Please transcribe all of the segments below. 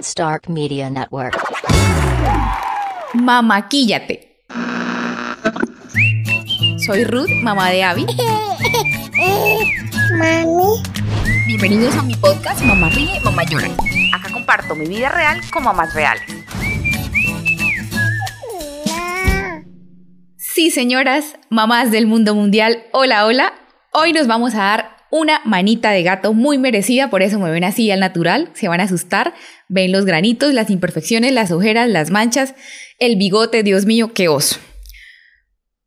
Stark Media Network. Mamaquíllate. Soy Ruth, mamá de Abby. Mami. Bienvenidos a mi podcast Mamá Ríe, Mamá Llora. Acá comparto mi vida real con mamás reales. Sí, señoras, mamás del mundo mundial, hola, hola. Hoy nos vamos a dar una manita de gato muy merecida, por eso me ven así al natural, se van a asustar, ven los granitos, las imperfecciones, las ojeras, las manchas, el bigote, Dios mío, qué oso.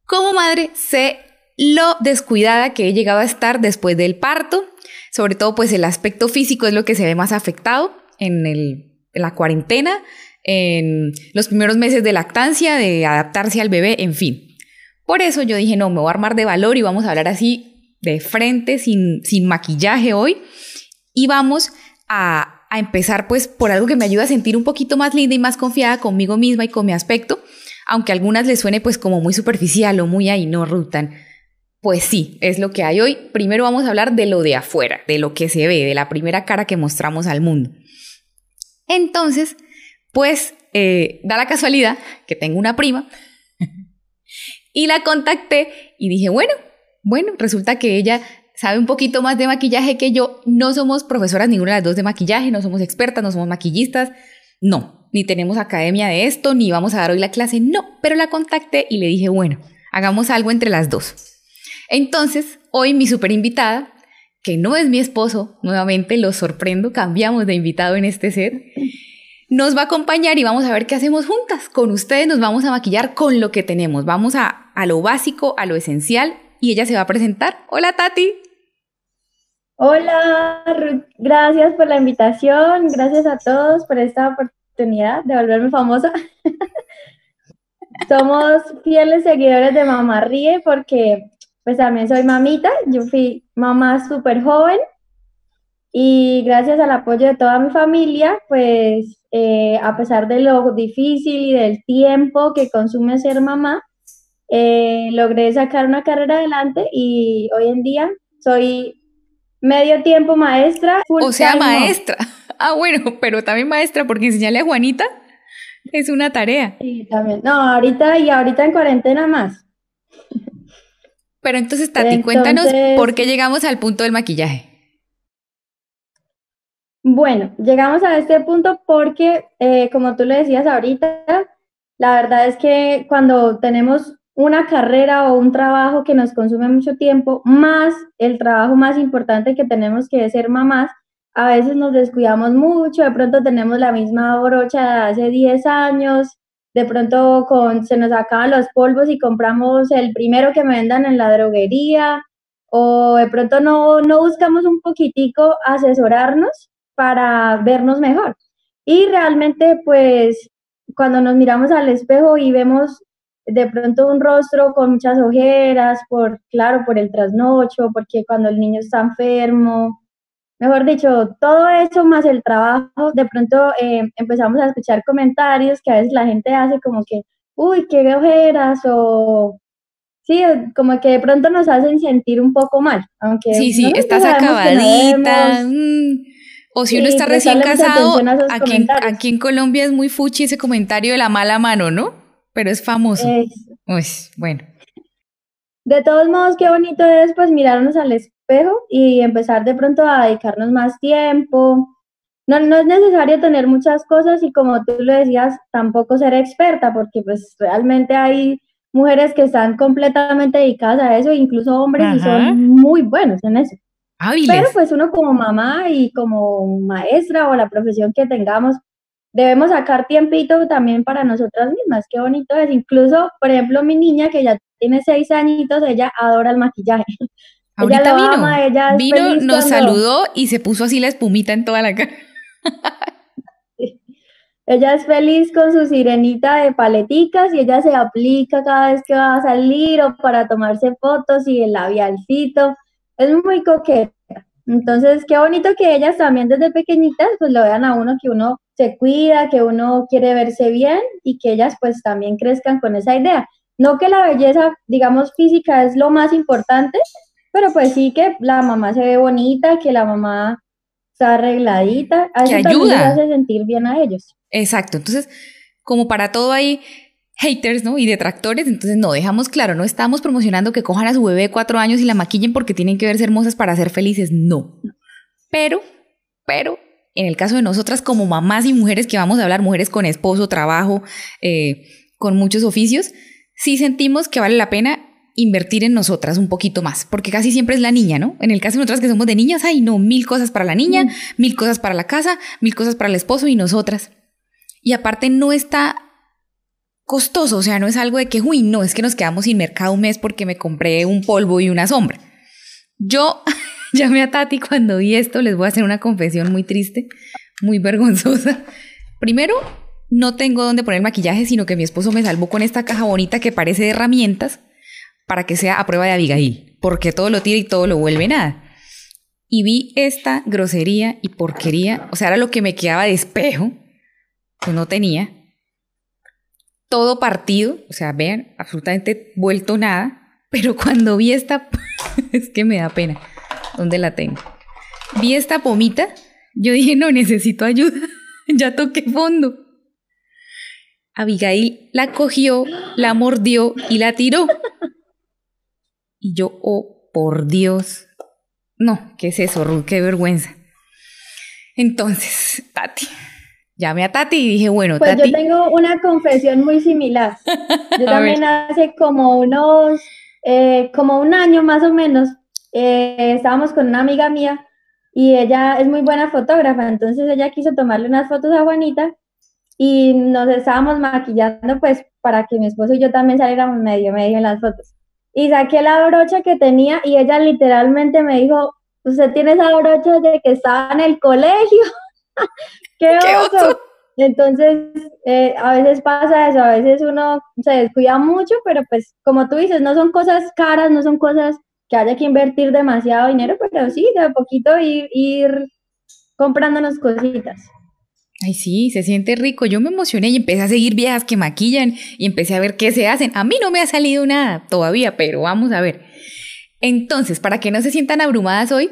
Como madre, sé lo descuidada que he llegado a estar después del parto, sobre todo pues el aspecto físico es lo que se ve más afectado en, el, en la cuarentena, en los primeros meses de lactancia, de adaptarse al bebé, en fin. Por eso yo dije, no, me voy a armar de valor y vamos a hablar así de frente, sin, sin maquillaje hoy. Y vamos a, a empezar pues por algo que me ayuda a sentir un poquito más linda y más confiada conmigo misma y con mi aspecto, aunque a algunas les suene pues como muy superficial o muy ahí, no, Rutan. Pues sí, es lo que hay hoy. Primero vamos a hablar de lo de afuera, de lo que se ve, de la primera cara que mostramos al mundo. Entonces, pues eh, da la casualidad que tengo una prima y la contacté y dije, bueno, bueno, resulta que ella sabe un poquito más de maquillaje que yo. No somos profesoras ninguna de las dos de maquillaje, no somos expertas, no somos maquillistas, no, ni tenemos academia de esto, ni vamos a dar hoy la clase, no, pero la contacté y le dije, bueno, hagamos algo entre las dos. Entonces, hoy mi super invitada, que no es mi esposo, nuevamente lo sorprendo, cambiamos de invitado en este set, nos va a acompañar y vamos a ver qué hacemos juntas. Con ustedes nos vamos a maquillar con lo que tenemos, vamos a, a lo básico, a lo esencial, y ella se va a presentar. Hola Tati. Hola. Gracias por la invitación. Gracias a todos por esta oportunidad de volverme famosa. Somos fieles seguidores de Mamá Ríe porque pues también soy mamita. Yo fui mamá súper joven y gracias al apoyo de toda mi familia, pues eh, a pesar de lo difícil y del tiempo que consume ser mamá, eh, logré sacar una carrera adelante y hoy en día soy medio tiempo maestra. o sea, maestra. Ah, bueno, pero también maestra, porque enseñarle a Juanita es una tarea. Sí, también. No, ahorita y ahorita en cuarentena más. Pero entonces, Tati, cuéntanos por qué llegamos al punto del maquillaje. Bueno, llegamos a este punto porque, eh, como tú le decías ahorita, la verdad es que cuando tenemos una carrera o un trabajo que nos consume mucho tiempo, más el trabajo más importante que tenemos que es ser mamás, a veces nos descuidamos mucho, de pronto tenemos la misma brocha de hace 10 años, de pronto con, se nos acaban los polvos y compramos el primero que me vendan en la droguería, o de pronto no, no buscamos un poquitico asesorarnos para vernos mejor. Y realmente, pues, cuando nos miramos al espejo y vemos de pronto un rostro con muchas ojeras, por, claro, por el trasnocho, porque cuando el niño está enfermo, mejor dicho, todo eso más el trabajo, de pronto eh, empezamos a escuchar comentarios que a veces la gente hace como que, uy, qué ojeras, o sí, como que de pronto nos hacen sentir un poco mal, aunque... Sí, sí, estás acabadita. Mm. O si uno está recién casado, aquí, aquí en Colombia es muy fuchi ese comentario de la mala mano, ¿no? Pero es famoso. bueno. De todos modos, qué bonito es pues mirarnos al espejo y empezar de pronto a dedicarnos más tiempo. No, no es necesario tener muchas cosas y como tú lo decías, tampoco ser experta, porque pues realmente hay mujeres que están completamente dedicadas a eso, incluso hombres y son muy buenos en eso. Pero pues uno como mamá y como maestra o la profesión que tengamos, debemos sacar tiempito también para nosotras mismas. Qué bonito es. Incluso, por ejemplo, mi niña que ya tiene seis añitos, ella adora el maquillaje. Ahorita vino, vino, nos saludó y se puso así la espumita en toda la cara. Ella es feliz con su sirenita de paleticas y ella se aplica cada vez que va a salir o para tomarse fotos y el labialcito. Es muy coqueta. Entonces, qué bonito que ellas también desde pequeñitas pues lo vean a uno que uno se cuida, que uno quiere verse bien y que ellas pues también crezcan con esa idea. No que la belleza, digamos, física es lo más importante, pero pues sí que la mamá se ve bonita, que la mamá está arregladita, Que también les ayuda. hace sentir bien a ellos. Exacto. Entonces, como para todo hay haters, ¿no? Y detractores, entonces no, dejamos claro, no estamos promocionando que cojan a su bebé de cuatro años y la maquillen porque tienen que verse hermosas para ser felices, no. Pero, pero, en el caso de nosotras como mamás y mujeres que vamos a hablar, mujeres con esposo, trabajo, eh, con muchos oficios, sí sentimos que vale la pena invertir en nosotras un poquito más, porque casi siempre es la niña, ¿no? En el caso de nosotras que somos de niñas, hay no, mil cosas para la niña, Mm. mil cosas para la casa, mil cosas para el esposo y nosotras. Y aparte no está costoso, o sea, no es algo de que, uy, no, es que nos quedamos sin mercado un mes porque me compré un polvo y una sombra. Yo llamé a Tati cuando vi esto, les voy a hacer una confesión muy triste, muy vergonzosa. Primero, no tengo dónde poner maquillaje, sino que mi esposo me salvó con esta caja bonita que parece de herramientas para que sea a prueba de Abigail, porque todo lo tira y todo lo vuelve nada. Y vi esta grosería y porquería, o sea, era lo que me quedaba de espejo, que no tenía. Todo partido, o sea, vean, absolutamente vuelto nada, pero cuando vi esta, es que me da pena, ¿dónde la tengo? Vi esta pomita, yo dije, no, necesito ayuda, ya toqué fondo. Abigail la cogió, la mordió y la tiró. Y yo, oh, por Dios. No, ¿qué es eso, Ruth? Qué vergüenza. Entonces, Tati. Llamé a Tati y dije, bueno, Pues Tati. yo tengo una confesión muy similar. Yo también hace como unos, eh, como un año más o menos, eh, estábamos con una amiga mía y ella es muy buena fotógrafa, entonces ella quiso tomarle unas fotos a Juanita y nos estábamos maquillando pues para que mi esposo y yo también saliéramos medio medio en las fotos. Y saqué la brocha que tenía y ella literalmente me dijo, usted tiene esa brocha de que estaba en el colegio. ¡Qué oso! Entonces, eh, a veces pasa eso, a veces uno se descuida mucho, pero pues como tú dices, no son cosas caras, no son cosas que haya que invertir demasiado dinero, pero sí, de a poquito ir, ir comprándonos cositas. Ay, sí, se siente rico. Yo me emocioné y empecé a seguir viejas que maquillan y empecé a ver qué se hacen. A mí no me ha salido nada todavía, pero vamos a ver. Entonces, para que no se sientan abrumadas hoy,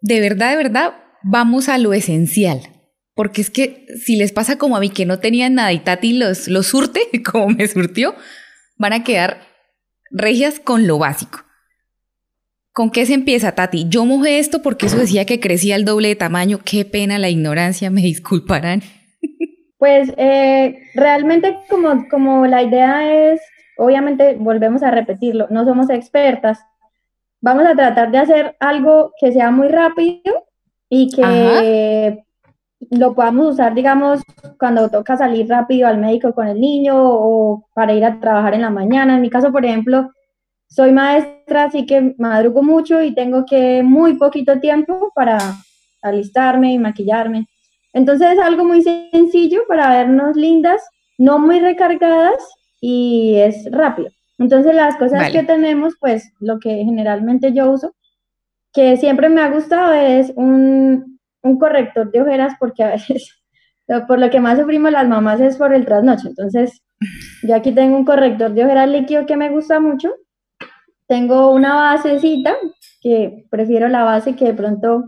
de verdad, de verdad, vamos a lo esencial. Porque es que si les pasa como a mí que no tenían nada y Tati los, los surte, como me surtió, van a quedar regias con lo básico. ¿Con qué se empieza, Tati? Yo mojé esto porque eso decía que crecía el doble de tamaño. Qué pena la ignorancia, me disculparán. Pues eh, realmente como, como la idea es, obviamente volvemos a repetirlo, no somos expertas, vamos a tratar de hacer algo que sea muy rápido y que lo podamos usar, digamos, cuando toca salir rápido al médico con el niño o para ir a trabajar en la mañana. En mi caso, por ejemplo, soy maestra, así que madrugo mucho y tengo que muy poquito tiempo para alistarme y maquillarme. Entonces es algo muy sencillo para vernos lindas, no muy recargadas y es rápido. Entonces las cosas Vale. que tenemos, pues lo que generalmente yo uso, que siempre me ha gustado es un, un corrector de ojeras porque a veces por lo que más sufrimos las mamás es por el trasnocho. Entonces yo aquí tengo un corrector de ojeras líquido que me gusta mucho. Tengo una basecita que prefiero la base que de pronto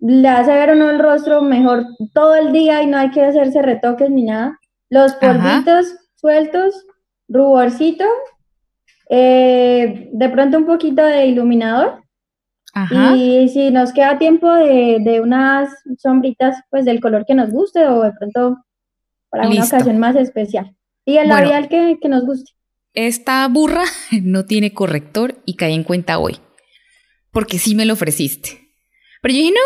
le hace ver uno el rostro mejor todo el día y no hay que hacerse retoques ni nada. Los Ajá. polvitos sueltos, ruborcito, eh, de pronto un poquito de iluminador Ajá. y si nos queda tiempo de, de unas sombritas pues del color que nos guste o de pronto para una ocasión más especial. Y el Bueno. labial que, que nos guste. Esta burra no tiene corrector y caí en cuenta hoy. Porque sí me lo ofreciste. Pero yo dije, no,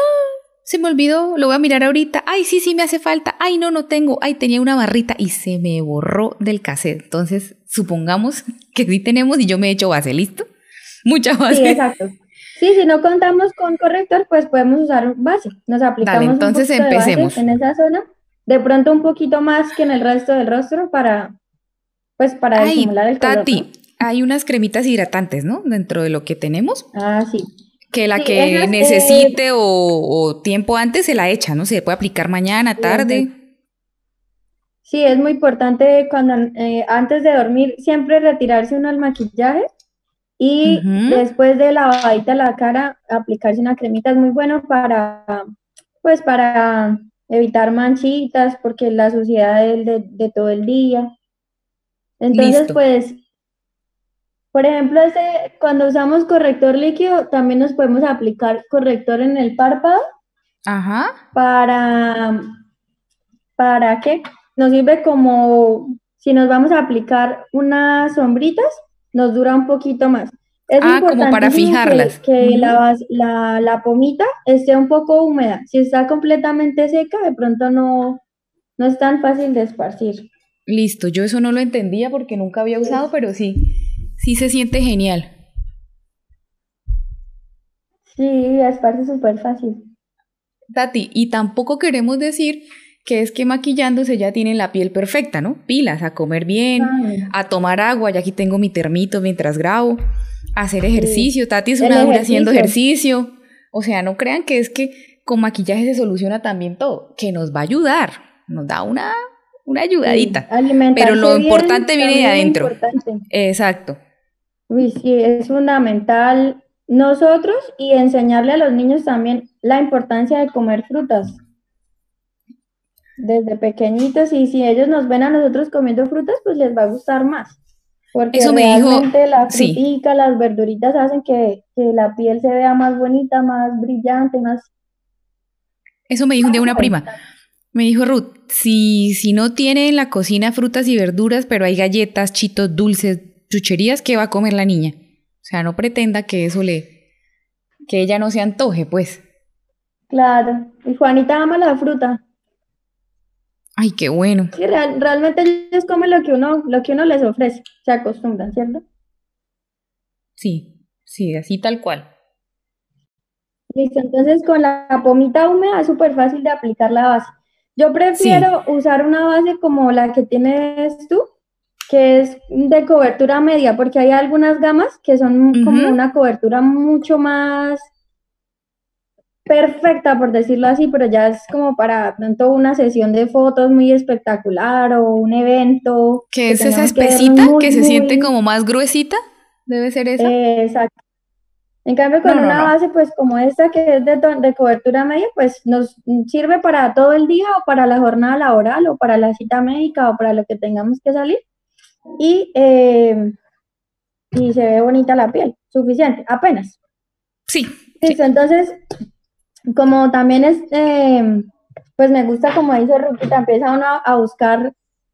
se me olvidó, lo voy a mirar ahorita. Ay, sí, sí me hace falta. Ay, no, no tengo. Ay, tenía una barrita y se me borró del cassette. Entonces, supongamos que sí tenemos y yo me he hecho base, ¿listo? Mucha base. Sí, exacto. Sí, si no contamos con corrector, pues podemos usar base. Nos aplicamos Dale, un poquito de base empecemos. en esa zona. De pronto un poquito más que en el resto del rostro para, pues para Ay, disimular el color. Tati, hay unas cremitas hidratantes, ¿no? Dentro de lo que tenemos. Ah, sí. Que la Sí, que esas, eh, necesite o, o tiempo antes se la echa, ¿no? Se puede aplicar mañana, tarde. Sí, es muy importante cuando eh, antes de dormir siempre retirarse uno el maquillaje y después de lavadita la cara aplicarse una cremita es muy bueno para pues para evitar manchitas, porque la suciedad de, de, todo el día. Entonces, pues, por ejemplo, ese, cuando usamos corrector líquido, también nos podemos aplicar corrector en el párpado. Ajá. Para, ¿para qué? Nos sirve como, si nos vamos a aplicar unas sombritas, nos dura un poquito más. Es ah, como para fijarlas. Que, la, la, pomita esté un poco húmeda. Si está completamente seca, de pronto no, no es tan fácil de esparcir. Listo, yo eso no lo entendía porque nunca había usado, pero sí, sí se siente genial. Sí, esparce súper fácil. Tati, y tampoco queremos decir que es que maquillándose ya tienen la piel perfecta, ¿no? Pilas, a comer bien, a tomar agua, ya aquí tengo mi termito mientras grabo hacer ejercicio. Tati es una dura haciendo ejercicio. O sea, no crean que es que con maquillaje se soluciona también todo, que nos va a ayudar, nos da una, una ayudadita. pero lo importante viene de adentro. Exacto. sí, es fundamental nosotros y enseñarle a los niños también la importancia de comer frutas desde pequeñitos y si ellos nos ven a nosotros comiendo frutas, pues les va a gustar más. Porque Eso me realmente la frutica, las verduritas hacen que, la piel se vea más bonita, más brillante, más... Eso me dijo un día una prima. Me dijo Ruth, si, si no tiene en la cocina frutas y verduras, pero hay galletas, chitos, dulces, chucherías, ¿qué va a comer la niña? O sea, no pretenda que eso le... que ella no se antoje, pues. Claro. Y Juanita ama la fruta. Ay, qué bueno. Sí, realmente ellos comen lo que uno, lo que uno les ofrece, se acostumbran, ¿cierto? Sí, sí, así tal cual. Listo, entonces con la pomita húmeda es súper fácil de aplicar la base. Yo prefiero usar una base como la que tienes tú, que es de cobertura media, porque hay algunas gamas que son como una cobertura mucho más perfecta, por decirlo así, pero ya es como para pronto una sesión de fotos muy espectacular o un evento. ¿Qué es esa espesita que, se siente como más gruesita? ¿Debe ser esa? exacto. En cambio, con una base pues como esta que es de, de, cobertura media, pues nos sirve para todo el día o para la jornada laboral o para la cita médica o para lo que tengamos que salir. Y, eh, y se ve bonita la piel, suficiente, apenas. Sí. Listo, entonces como también es, eh, pues me gusta como dice Rupita, empieza uno a buscar,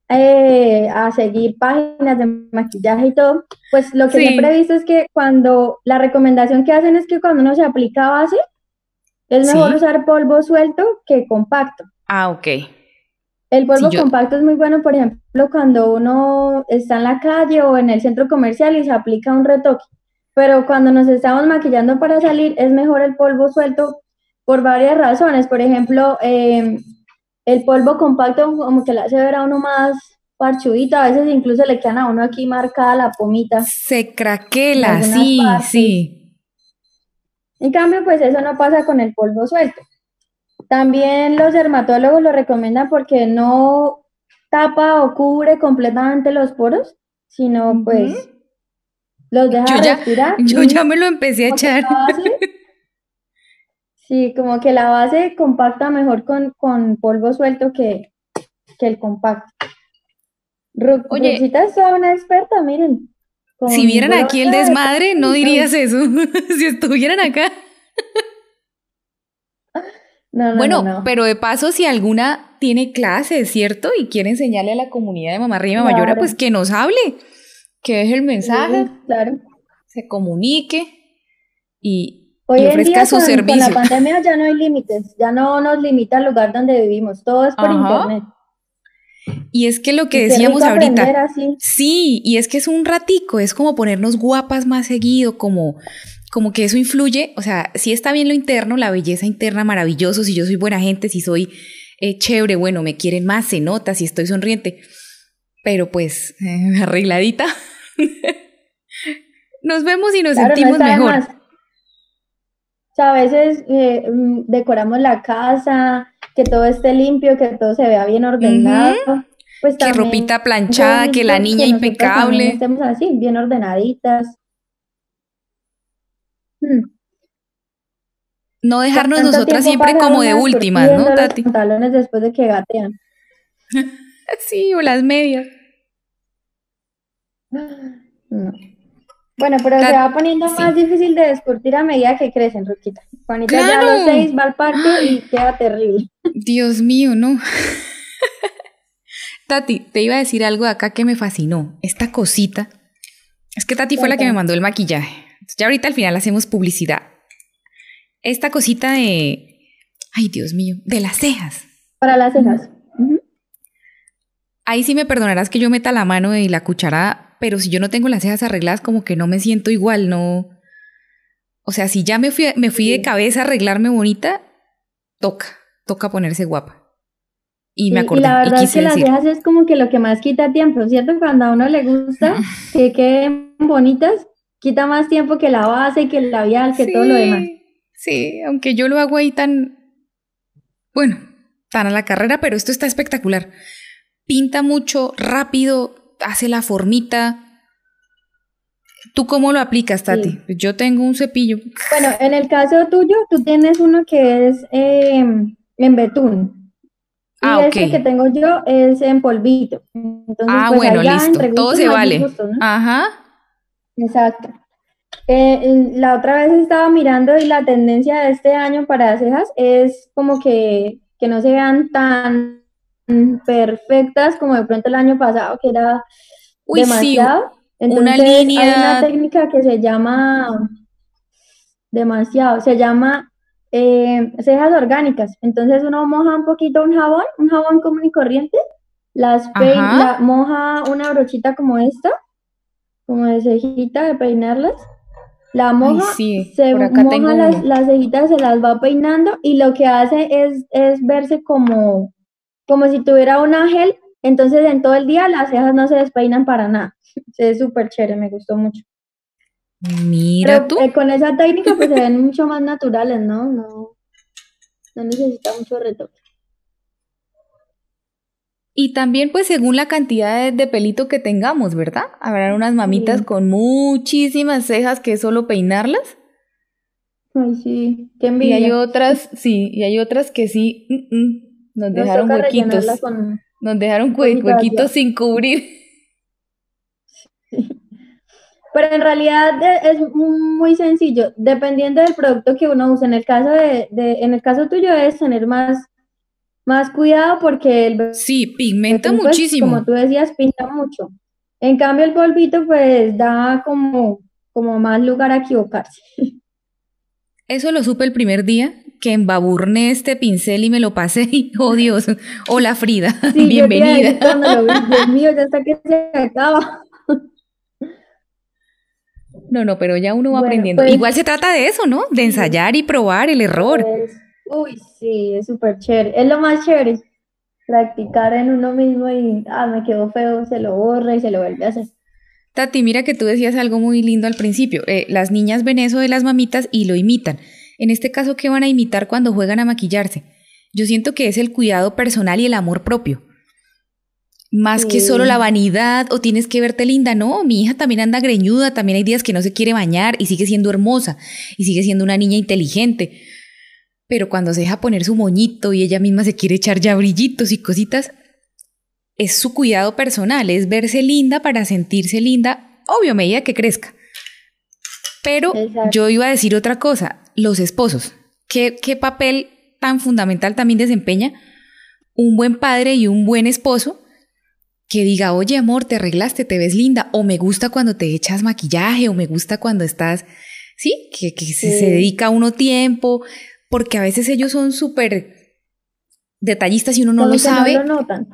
eh, a seguir páginas de maquillaje y todo, pues lo que siempre he visto es que cuando, la recomendación que hacen es que cuando uno se aplica base, es mejor usar polvo suelto que compacto. Ah, ok. El polvo compacto es muy bueno, por ejemplo, cuando uno está en la calle o en el centro comercial y se aplica un retoque. Pero cuando nos estamos maquillando para salir, es mejor el polvo suelto por varias razones. Por ejemplo, em, el polvo compacto como que le hace ver a uno más parchudito, a veces incluso le quedan a uno aquí marcada la pomita. Se craquela, sí, sí. En cambio, pues eso no pasa con el polvo suelto. También los dermatólogos lo recomiendan porque no tapa o cubre completamente los poros, sino pues los deja respirar. Yo ya me lo empecé a echar. Sí, como que la base compacta mejor con, polvo suelto que, el compacto. Oye, es una experta, miren. Si vieran aquí el desmadre, no dirías eso. si estuvieran acá. No, no, bueno, pero de paso, si alguna tiene clases, ¿cierto? Y quiere enseñarle a la comunidad de Mamá y Mamá pues que nos hable, que deje el mensaje, claro. se comunique y, Hoy en día con, la pandemia ya no hay límites, ya no nos limita el lugar donde vivimos, todo es por internet. Y es que lo que decíamos ahorita, sí, y es que es un ratico, es como ponernos guapas más seguido, como, como que eso influye, o sea, si está bien lo interno, la belleza interna maravilloso, si yo soy buena gente, si soy eh, chévere, bueno, me quieren más, se nota, si estoy sonriente, pero pues arregladita, nos vemos y nos sentimos mejor a veces eh, mm, decoramos la casa, que todo esté limpio, que todo se vea bien ordenado. Pues que ropita planchada, que la niña impecable. Estemos así, bien ordenaditas. Hmm. No dejarnos nosotras siempre como de últimas, ¿no, Tati? Los pantalones después de que gatean. sí, o las medias. No. Bueno, pero se va poniendo más difícil de descurtir a medida que crecen, Ruquita. Juanita ya a los seis va al parque y queda terrible. Dios mío, no. Tati, te iba a decir algo de acá que me fascinó. Esta cosita. Es que Tati fue la que me mandó el maquillaje. Ya ahorita al final hacemos publicidad. Esta cosita de. Ay, Dios mío, de las cejas. Para las cejas. Ahí sí me perdonarás que yo meta la mano y la cuchara, pero si yo no tengo las cejas arregladas, como que no me siento igual, no. O sea, si ya me fui, me fui de cabeza a arreglarme bonita, toca, toca ponerse guapa. Y me acordé. Y la verdad es que las cejas es como que lo que más quita tiempo, ¿cierto? Cuando a uno le gusta que queden bonitas, quita más tiempo que la base, y que el labial, que todo lo demás. Sí, aunque yo lo hago ahí tan, bueno, tan a la carrera, pero esto está espectacular. Pinta mucho, rápido, hace la formita. ¿Tú cómo lo aplicas, Tati? Yo tengo un cepillo. Bueno, en el caso tuyo, tú tienes uno que es eh, en betún. Ah, y este que tengo yo es en polvito. Entonces, ah, pues bueno, listo. Todo se vale. Ajá. Exacto. Eh, la otra vez estaba mirando y la tendencia de este año para cejas es como que, no se vean tan perfectas como de pronto el año pasado, que era demasiado. Entonces, una línea. Hay una técnica que se llama demasiado, se llama eh, cejas orgánicas. Entonces uno moja un poquito un jabón, un jabón común y corriente, las la, moja una brochita como esta, como de cejita de peinarlas la moja, se moja las, las, cejitas, se las va peinando y lo que hace es, es verse como, como si tuviera un ángel. Entonces en todo el día las cejas no se despeinan para nada. Es súper chévere, me gustó mucho. Mira tú. Eh, con esa técnica pues se ven mucho más naturales, ¿no? No, no necesita mucho retoque. Y también, pues, según la cantidad de, pelito que tengamos, ¿verdad? Habrá unas mamitas con muchísimas cejas que es solo peinarlas. Ay, sí, qué envidia. Y hay otras, sí, y hay otras que sí, mm, mm, nos dejaron huequitos. nos dejaron huequitos sin cubrir. Pero en realidad es muy sencillo, dependiendo del producto que uno use. En el caso de, de en el caso tuyo es tener más más cuidado porque el Sí, pigmenta pues, muchísimo. Como tú decías, pinta mucho. En cambio, el polvito, pues da como, como más lugar a equivocarse. Eso lo supe el primer día, que embaburné este pincel y me lo pasé y, oh Dios, hola Frida, bienvenida. Dios mío, ya está que se acaba. No, no, pero ya uno va aprendiendo. Pues Igual se trata de eso, ¿no? De ensayar y probar el error. Pues, Uy, sí, es súper chévere. Es lo más chévere. Practicar en uno mismo y, ah, me quedó feo, se lo borra y se lo vuelve a hacer. Tati, mira que tú decías algo muy lindo al principio. Eh, las niñas ven eso de las mamitas y lo imitan. En este caso, ¿qué van a imitar cuando juegan a maquillarse? Yo siento que es el cuidado personal y el amor propio. Más que solo la vanidad o tienes que verte linda, no, mi hija también anda greñuda, también hay días que no se quiere bañar y sigue siendo hermosa y sigue siendo una niña inteligente pero cuando se deja poner su moñito y ella misma se quiere echar ya brillitos y cositas, es su cuidado personal, es verse linda para sentirse linda, obvio, a medida que crezca. Pero yo iba a decir otra cosa, los esposos, ¿qué, ¿qué papel tan fundamental también desempeña un buen padre y un buen esposo que diga, oye amor, te arreglaste, te ves linda, o me gusta cuando te echas maquillaje, o me gusta cuando estás, sí, que, que Se, se, dedica uno tiempo, porque a veces ellos son súper detallistas y uno no lo sabe. No lo notan.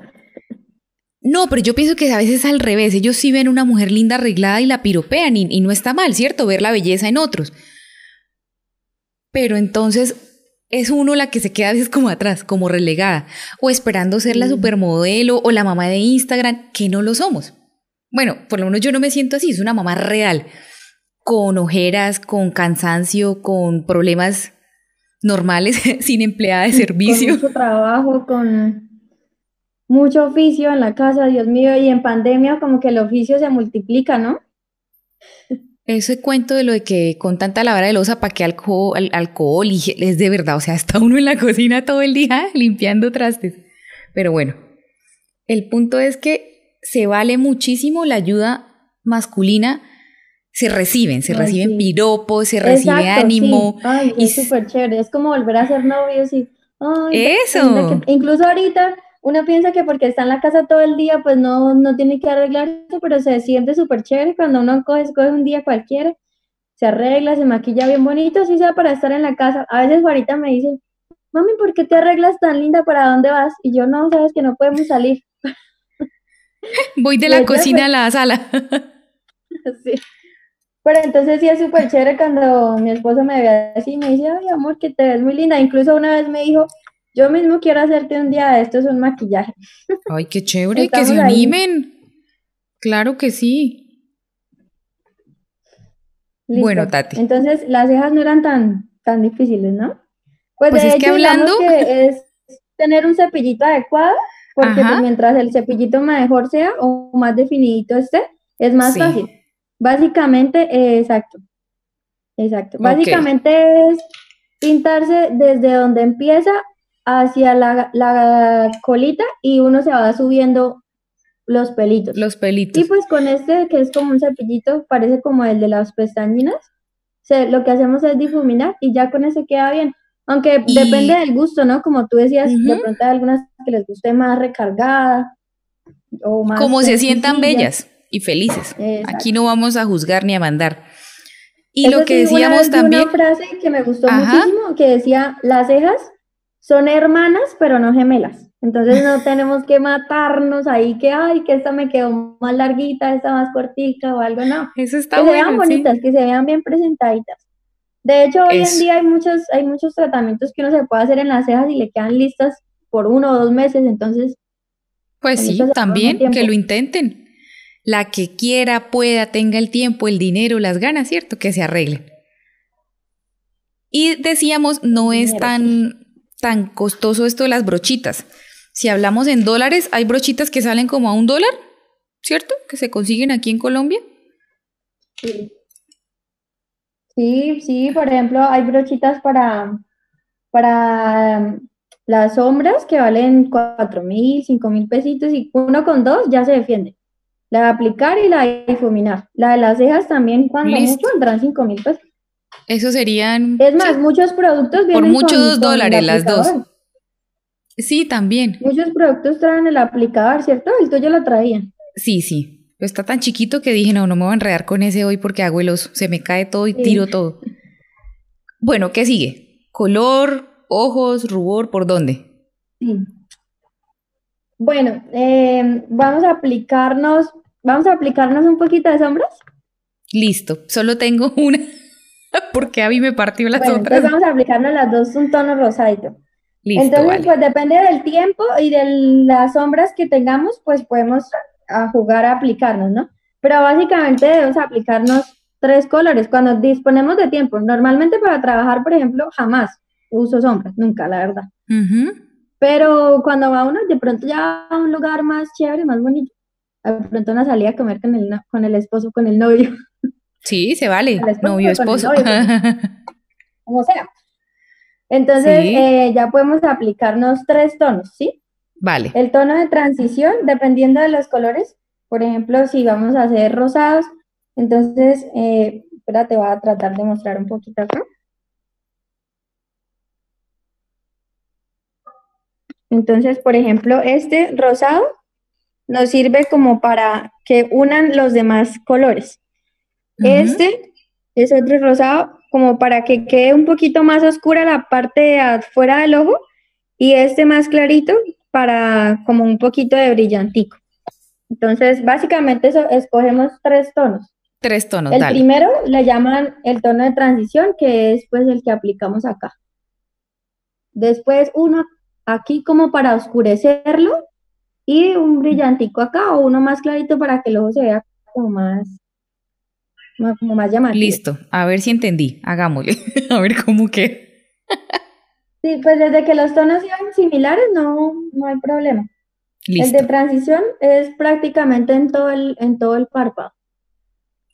No, pero yo pienso que a veces es al revés. Ellos sí ven una mujer linda arreglada y la piropean y, no está mal, ¿cierto? Ver la belleza en otros. Pero entonces es uno la que se queda a veces como atrás, como relegada, o esperando ser la supermodelo o la mamá de Instagram, que no lo somos. Bueno, por lo menos yo no me siento así, es una mamá real, con ojeras, con cansancio, con problemas normales, sin empleada de servicio. Con mucho trabajo, con mucho oficio en la casa, Dios mío, y en pandemia como que el oficio se multiplica, ¿no? Ese cuento de lo de que con tanta lavada de losa, ¿para qué alcohol, alcohol? Y es de verdad, o sea, está uno en la cocina todo el día limpiando trastes. Pero bueno, el punto es que se vale muchísimo la ayuda masculina. Se reciben, se reciben piropos, se recibe ánimo. Ay, es súper chévere. Es como volver a ser novios y. Eso. incluso ahorita uno piensa que porque está en la casa todo el día, pues no, no tiene que arreglarse, pero se siente súper chévere cuando uno coge, coge un día cualquiera, se arregla, se maquilla bien bonito, así sea para estar en la casa. A veces ahorita me dice, mami, ¿por qué te arreglas tan linda? ¿Para dónde vas? Y yo, no, sabes que no podemos salir. Voy de la cocina a la sala. sí. Pero entonces sí es súper chévere cuando mi esposo me ve así y me dice, ay, amor, que te ves muy linda. Incluso una vez me dijo, yo mismo quiero hacerte un día de estos un maquillaje. Ay, qué chévere, que se animen. Claro que sí. Bueno, Tati. Entonces, las cejas no eran tan, tan difíciles, ¿no? Pues, pues es que hablando. Que es tener un cepillito adecuado, porque pues, mientras el cepillito mejor sea o más definidito esté, es más fácil. Básicamente, eh, exacto. Exacto. Básicamente es pintarse desde donde empieza hacia la, colita y uno se va subiendo los pelitos. Los pelitos. Y pues con este, que es como un cepillito, parece como el de las pestañinas, lo que hacemos es difuminar y ya con ese queda bien. Aunque depende del gusto, ¿no? Como tú decías, de pronto hay algunas que les guste más recargada o más... Como se sientan bellas y felices. Aquí no vamos a juzgar ni a mandar. Y lo que decíamos también... Una frase que me gustó muchísimo, que decía, las cejas son hermanas, pero no gemelas. Entonces no tenemos que matarnos ahí que, ay, que esta me quedó más larguita, esta más cortita o algo, no. Eso está que se vean bonitas, que se vean bien presentaditas. De hecho, hoy en día hay muchos, hay muchos tratamientos que uno se puede hacer en las cejas y le quedan listas por uno o dos meses, entonces... Pues sí, también que lo intenten. La que quiera, pueda, tenga el tiempo, el dinero, las ganas, ¿cierto? Que se arreglen. Y decíamos, no es tan tan costoso esto de las brochitas. Si hablamos en dólares, hay brochitas que salen como a un dólar, ¿cierto? Que se consiguen aquí en Colombia. Sí. Sí, por ejemplo, hay brochitas para, para um, las sombras que valen cuatro mil, cinco mil pesitos y uno con dos ya se defiende. La de aplicar y la de difuminar. La de las cejas también, cuando mucho, entran cinco mil pesos. Eso serían... Es más, muchos productos vienen Por muchos dólares las dos. Sí, también. Muchos productos traen el aplicador, ¿cierto? El tuyo lo traía. Sí, sí. está tan chiquito que dije, no, no me voy a enredar con ese hoy porque hago el oso. Se me cae todo y tiro todo. Bueno, ¿qué sigue? Color, ojos, rubor, ¿por dónde? Sí. Bueno, eh, vamos a aplicarnos, vamos a aplicarnos un poquito de sombras. Listo, solo tengo una. Porque a mí me partió las bueno, otras. Entonces vamos a aplicarnos las dos un tono rosadito. Listo, entonces, pues depende del tiempo y de las sombras que tengamos, pues podemos a jugar a aplicarnos, ¿no? Pero básicamente debemos aplicarnos tres colores cuando disponemos de tiempo. Normalmente para trabajar, por ejemplo, jamás uso sombras, nunca, la verdad. Pero cuando va uno de pronto ya a un lugar más chévere, más bonito, de pronto una salida a comer con el, con el esposo, con el novio. Sí, se vale. Novio, esposo. como sea. Entonces, eh, ya podemos aplicarnos tres tonos, ¿sí? Vale. El tono de transición, dependiendo de los colores. Por ejemplo, si vamos a hacer rosados, entonces, eh, espérate, voy a tratar de mostrar un poquito acá. Entonces, por ejemplo, este rosado nos sirve como para que unan los demás colores. Este es otro rosado como para que quede un poquito más oscura la parte de afuera del ojo y este más clarito para como un poquito de brillantico. Entonces, básicamente eso, escogemos tres tonos. Tres tonos, El primero le llaman el tono de transición, que es pues el que aplicamos acá. Después uno aquí como para oscurecerlo y un brillantico acá o uno más clarito para que el ojo se vea como más como más llamativo. Listo, a ver si entendí, hagámosle, a ver cómo que. sí, pues desde que los tonos sean similares no, no hay problema. Listo. El de transición es prácticamente en todo el, en todo el párpado.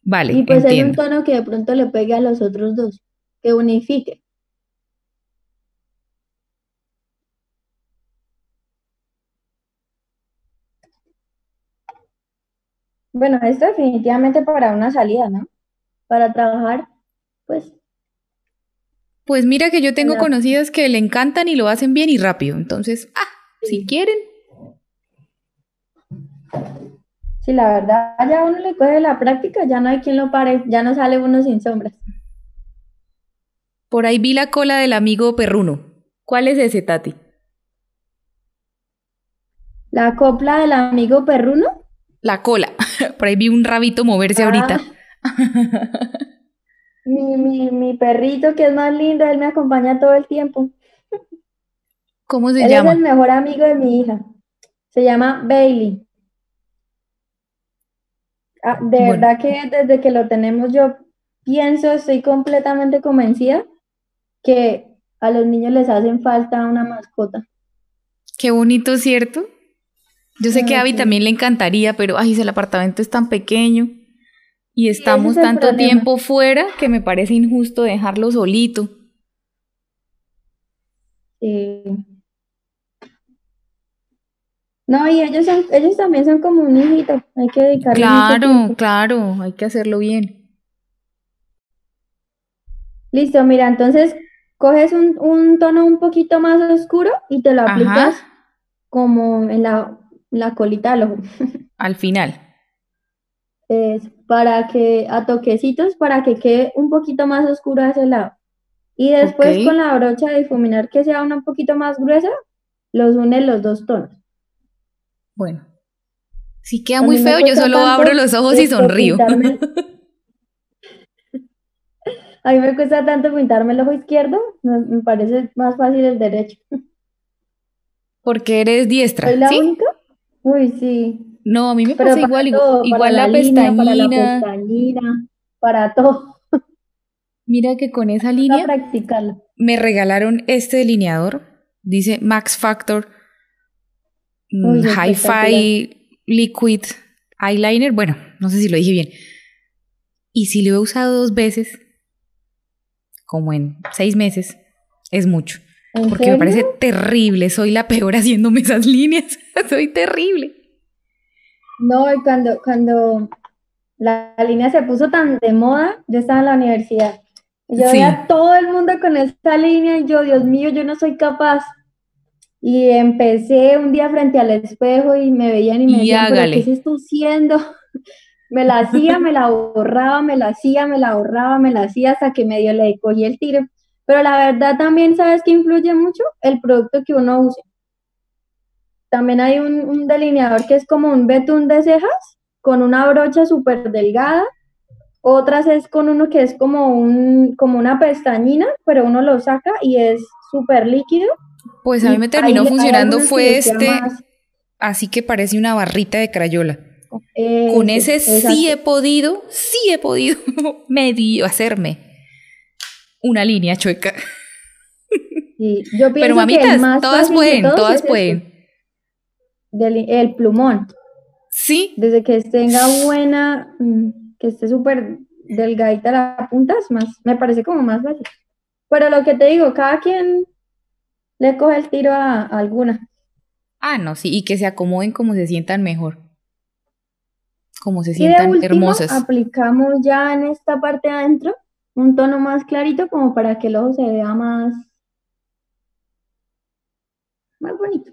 Vale, Y pues es un entiendo. tono que de pronto le pegue a los otros dos, que unifique. Bueno, esto definitivamente para una salida, ¿no? Para trabajar, pues Pues mira que yo tengo Hola. conocidas que le encantan y lo hacen bien y rápido. Entonces, ah, si quieren, sí, la verdad, ya uno le coge la práctica, ya no hay quien lo pare, ya no sale uno sin sombras. por ahí vi la cola del amigo perruno. ¿Cuál es ese, Tati? La copla del amigo perruno. La cola. Por ahí vi un rabito moverse Ah. ahorita. Mi, mi, mi perrito, que es más lindo, él me acompaña todo el tiempo. ¿Cómo se Él llama? es el mejor amigo de mi hija. Se llama Bailey. Ah, de Bueno. verdad que desde que lo tenemos yo pienso, estoy completamente convencida que a los niños les hacen falta una mascota. Qué bonito, ¿cierto? Yo sé que a Abby también le encantaría, pero ay, el apartamento es tan pequeño y estamos es tanto problema. tiempo fuera que me parece injusto dejarlo solito. Sí. No, y ellos son, ellos también son como un hijito, hay que dedicarle Claro, claro, hay que hacerlo bien. Listo, mira, entonces coges un, un tono un poquito más oscuro y te lo Ajá, aplicas como en la, la colita del ojo. al final. Es para que, a toquecitos, para que quede un poquito más oscuro a ese lado. Y después con la brocha de difuminar que sea una un poquito más gruesa, los unes los dos tonos. Bueno, si queda muy feo, yo solo abro los ojos y sonrío. pintarme- A mí me cuesta tanto pintarme el ojo izquierdo, me, me parece más fácil el derecho. Porque eres diestra, ¿Soy la ¿sí? única? Uy, sí. No, a mí me Pero pasa igual, todo, igual, la la línea, para la pestañina. para todo, Mira que con esa línea me regalaron este delineador. Dice Max Factor mm, Uy, Hi-Fi Liquid Eyeliner. Bueno, no sé si lo dije bien. Y si lo he usado dos veces, como en seis meses, es mucho. ¿En Porque me parece terrible. Soy la peor haciéndome esas líneas. Soy terrible. No, y cuando, cuando la, la línea se puso tan de moda, yo estaba en la universidad. Yo Sí. veía a todo el mundo con esta línea y yo, Dios mío, yo no soy capaz. Y empecé un día frente al espejo y me veían y me Y decían, ¿pero hágale. qué es esto haciendo? Me la hacía, me la borraba, me la hacía, me la borraba, me la hacía hasta que medio le cogí el tiro. Pero la verdad también, ¿sabes qué influye mucho? El producto que uno use. También hay un, un delineador que es como un betún de cejas con una brocha súper delgada. Otras es con uno que es como, un, como una pestañina, pero uno lo saca y es súper líquido. Pues a mí me terminó funcionando que fue este, así que parece una barrita de crayola. Eso, Con ese sí he podido, sí he podido medio hacerme una línea chueca. Sí, Yo Pero mamitas, más todas pueden, todas pueden. del- el plumón. Sí, Desde que tenga buena, mm, que esté súper delgadita la punta, es más, me parece como más fácil. Pero lo que te digo, cada quien le coge el tiro a, a alguna. Ah, no, sí, y que se acomoden como se sientan mejor. Como se Y de sientan último, hermosas. aplicamos ya en esta parte de adentro un tono más clarito como para que el ojo se vea más, más bonito.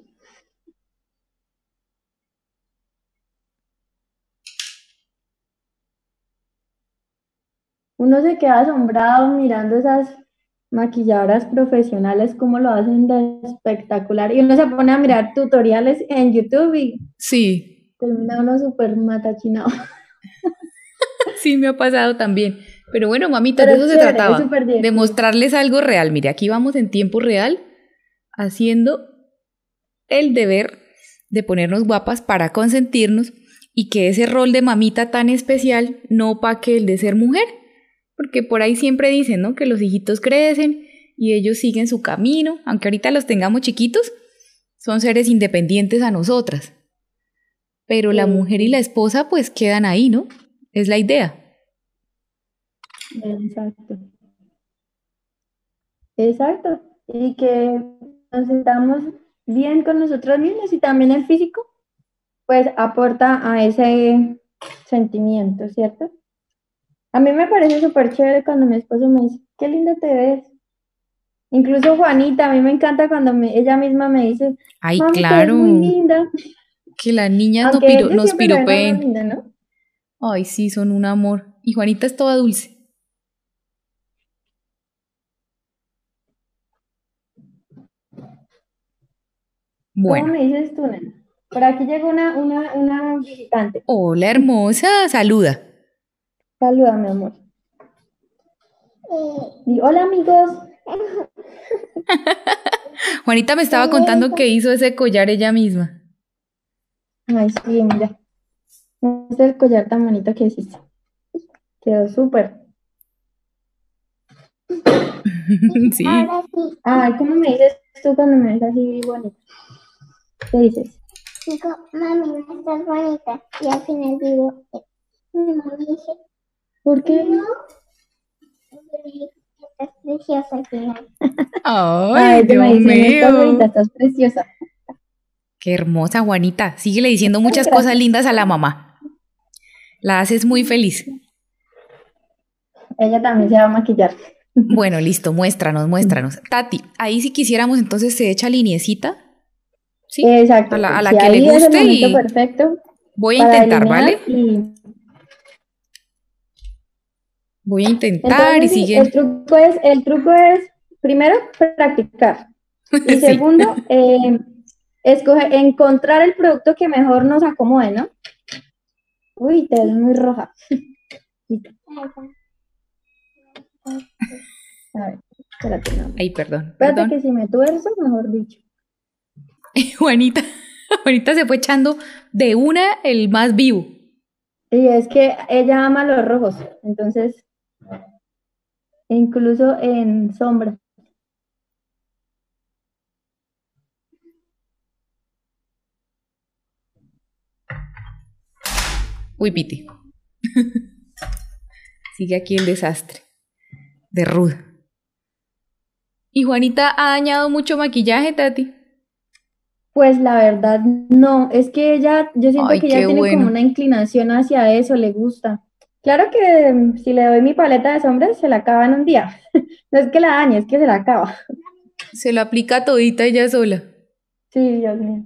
Uno se queda asombrado mirando esas maquilladoras profesionales, cómo lo hacen de espectacular. Y uno se pone a mirar tutoriales en YouTube y Sí, termina uno súper matachinado. sí me ha pasado también. Pero bueno, mamita, Pero de eso es se trataba. De mostrarles algo real. Mire, aquí vamos en tiempo real haciendo el deber de ponernos guapas para consentirnos y que ese rol de mamita tan especial no opaque el de ser mujer. Porque por ahí siempre dicen, ¿no? Que los hijitos crecen y ellos siguen su camino, aunque ahorita los tengamos chiquitos, son seres independientes a nosotras. Pero la mujer y la esposa pues quedan ahí, ¿no? Es la idea. Exacto. Exacto. Y que nos sentamos bien con nosotros mismos y también el físico, pues aporta a ese sentimiento, ¿cierto? A mí me parece súper chévere cuando mi esposo me dice, qué linda te ves. Incluso Juanita, a mí me encanta cuando ella misma me dice, Ay, "Mami, te ves claro. muy linda. Que las niñas no piro- nos piropeen. linda, ¿no? Ay, sí, son un amor. Y Juanita es toda dulce. ¿Cómo me dices tú, nena? Por aquí llegó una, una, una visitante. Hola, hermosa. Saluda. Saluda, mi amor. Di, hola, amigos. Juanita me estaba contando que hizo ese collar ella misma. Ay, sí, mira. Este es el collar tan bonito que hiciste. Quedó súper. sí, Ay, ¿cómo me dices tú cuando me ves así bonito? ¿Qué dices? digo, mami, no estás bonita. Y al final digo, eh, no dije, ¿Por qué? no. Estás preciosa al final. Ay, ella me Dios dice, no estás bonita, mío. estás preciosa. Qué hermosa, Juanita. Síguele diciendo muchas Gracias. cosas lindas a la mamá. La haces muy feliz. Ella también se va a maquillar. Bueno, listo, muéstranos, muéstranos. Tati, ahí si quisiéramos entonces se echa liniecita. ¿Sí? Exacto. A la- a la Sí, que le guste y- perfecto Voy a intentar, ¿vale? y- Voy a intentar Entonces, y sigue. el truco es, el truco es, primero, practicar. Y Sí. segundo, eh, escoger, encontrar el producto que mejor nos acomode, ¿no? Uy, te ves muy roja. A ver, espérate, no. Ay, perdón, Espérate perdón. que si me tuerzo, mejor dicho. Juanita, Juanita se fue echando de una el más vivo. Y es que ella ama los rojos, entonces, incluso en sombra. Uy, Piti. Sigue aquí el desastre. De Ruth. ¿Y Juanita ha dañado mucho maquillaje, Tati? Pues la verdad, no, es que ella, yo siento Ay, que ella tiene bueno. como una inclinación hacia eso, le gusta. Claro que mm, si le doy mi paleta de sombras, se la acaba en un día. No es que la dañe, es que se la acaba. Se lo aplica todita ella sola. Sí, Dios mío.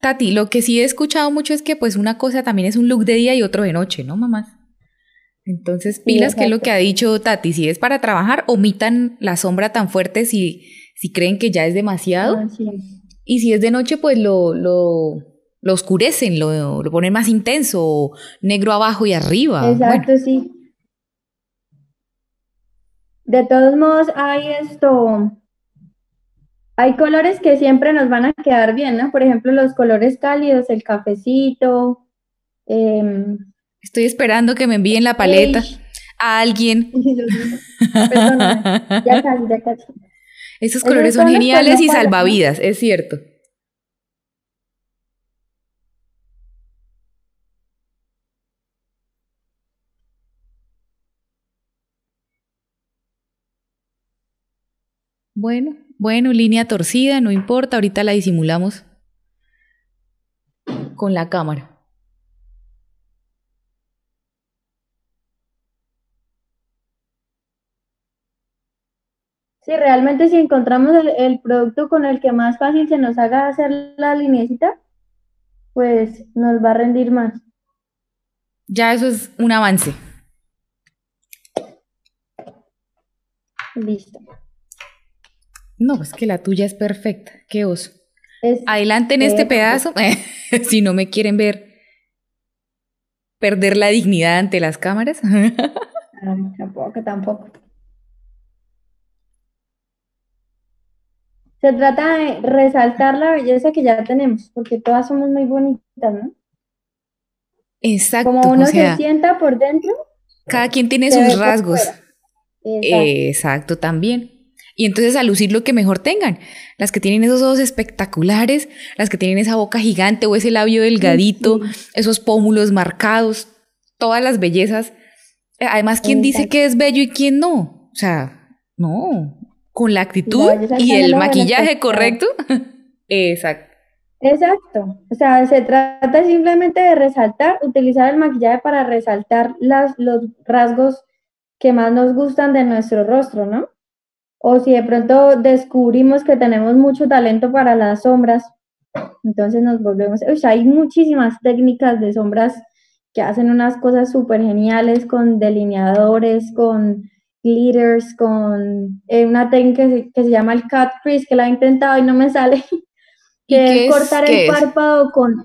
Tati, lo que sí he escuchado mucho es que pues una cosa también es un look de día y otro de noche, ¿no, mamás? Entonces, pilas, que es lo que ha dicho Tati, si es para trabajar, omitan la sombra tan fuerte si, si creen que ya es demasiado. Ah, sí. Y si es de noche, pues lo, lo, lo oscurecen, lo, lo ponen más intenso, negro abajo y arriba. Bueno, Exacto, sí. De todos modos, hay esto, hay colores que siempre nos van a quedar bien, ¿no? Por ejemplo, los colores cálidos, el cafecito, em, estoy esperando que me envíen la paleta a alguien. Ya casi, ya casi. Esos colores son geniales y salvavidas, es cierto. Bueno, bueno, línea torcida, no importa, ahorita la disimulamos con la cámara. Sí, realmente si encontramos el, el producto con el que más fácil se nos haga hacer la linecita, pues nos va a rendir más. Ya eso es un avance. Listo. No, pues que la tuya es perfecta. Qué oso. Es, Adelante en este pedazo, si no me quieren ver perder la dignidad ante las cámaras. ah, tampoco, tampoco. Se trata de resaltar la belleza que ya tenemos, porque todas somos muy bonitas, ¿no? Exacto, Como uno o sea, se sienta por dentro, cada quien tiene sus rasgos. Exacto, también. Y entonces a lucir lo que mejor tengan. Las que tienen esos ojos espectaculares, las que tienen esa boca gigante o ese labio delgadito, esos pómulos marcados, todas las bellezas. Además, ¿quién dice que es bello y quién no? O sea, no. Con la actitud y el maquillaje correcto. Exacto. Exacto. O sea, se trata simplemente de resaltar, utilizar el maquillaje para resaltar las, los rasgos que más nos gustan de nuestro rostro, ¿no? O si de pronto descubrimos que tenemos mucho talento para las sombras, entonces nos volvemos, o sea, hay muchísimas técnicas de sombras que hacen unas cosas súper geniales con delineadores, con glitters, con eh, una técnica que se, llama el cut crease, que la he intentado y no me sale, que es cortar el párpado con,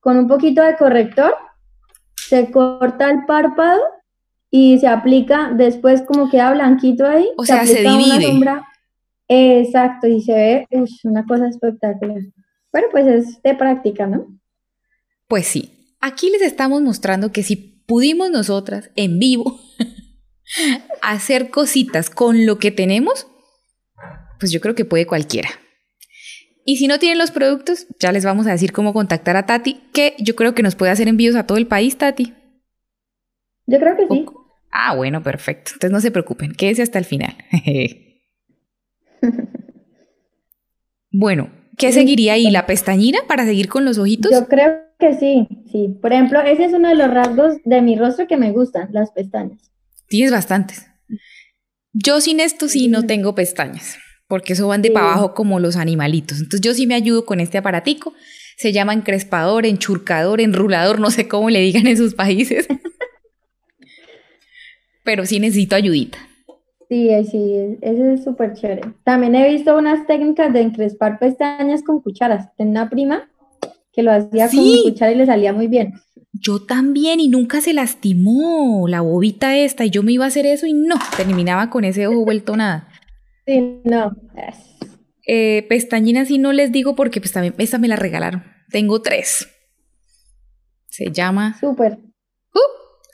con un poquito de corrector, se corta el párpado y se aplica después como queda blanquito ahí. O sea, se divide. exacto, y se ve una cosa espectacular. Bueno, pues es de práctica, ¿no? Pues sí. Aquí les estamos mostrando que si pudimos nosotras en vivo hacer cositas con lo que tenemos, pues yo creo que puede cualquiera. Y si no tienen los productos, ya les vamos a decir cómo contactar a Tati, que yo creo que nos puede hacer envíos a todo el país, Tati. Yo creo que sí. Ah, bueno, perfecto. Entonces no se preocupen, quédese hasta el final. bueno, ¿qué seguiría ahí? ¿La pestañina para seguir con los ojitos? Yo creo que sí, sí. Por ejemplo, ese es uno de los rasgos de mi rostro que me gustan, las pestañas. Tienes bastantes. Yo sin esto sí no tengo pestañas, porque eso van de para abajo como los animalitos. Entonces yo sí me ayudo con este aparatico. Se llama encrespador, enchurcador, enrulador, no sé cómo le digan en sus países. pero sí necesito ayudita. Sí, sí, ese es súper chévere. También he visto unas técnicas de encrespar pestañas con cucharas. Tengo una prima que lo hacía con cuchara y le salía muy bien. Yo también y nunca se lastimó la bobita esta y yo me iba a hacer eso y no, terminaba con ese ojo vuelto nada. Sí, no. Eh, pestañinas sí no les digo porque pues también esta me la regalaron. Tengo tres. Se llama... Súper. Uh,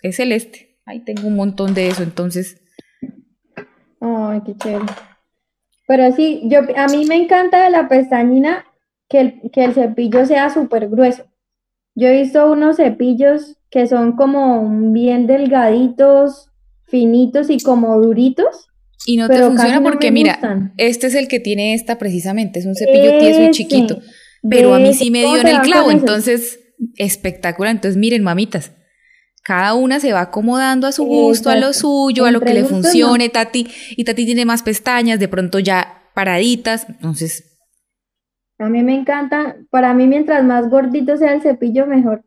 es celeste. Ahí tengo un montón de eso, entonces. Ay, qué chévere. Pero sí, yo, a mí me encanta de la pestañina que el, que el cepillo sea súper grueso. Yo he visto unos cepillos que son como bien delgaditos, finitos y como duritos. Y no te funciona porque, mira, este es el que tiene esta precisamente, es un cepillo tieso y chiquito. Pero a mí sí me dio en el clavo, entonces espectacular. Entonces, miren, mamitas, cada una se va acomodando a su gusto, a lo suyo, a lo que le funcione, Tati. Y Tati tiene más pestañas, de pronto ya paraditas, entonces... A mí me encanta, para mí mientras más gordito sea el cepillo, mejor.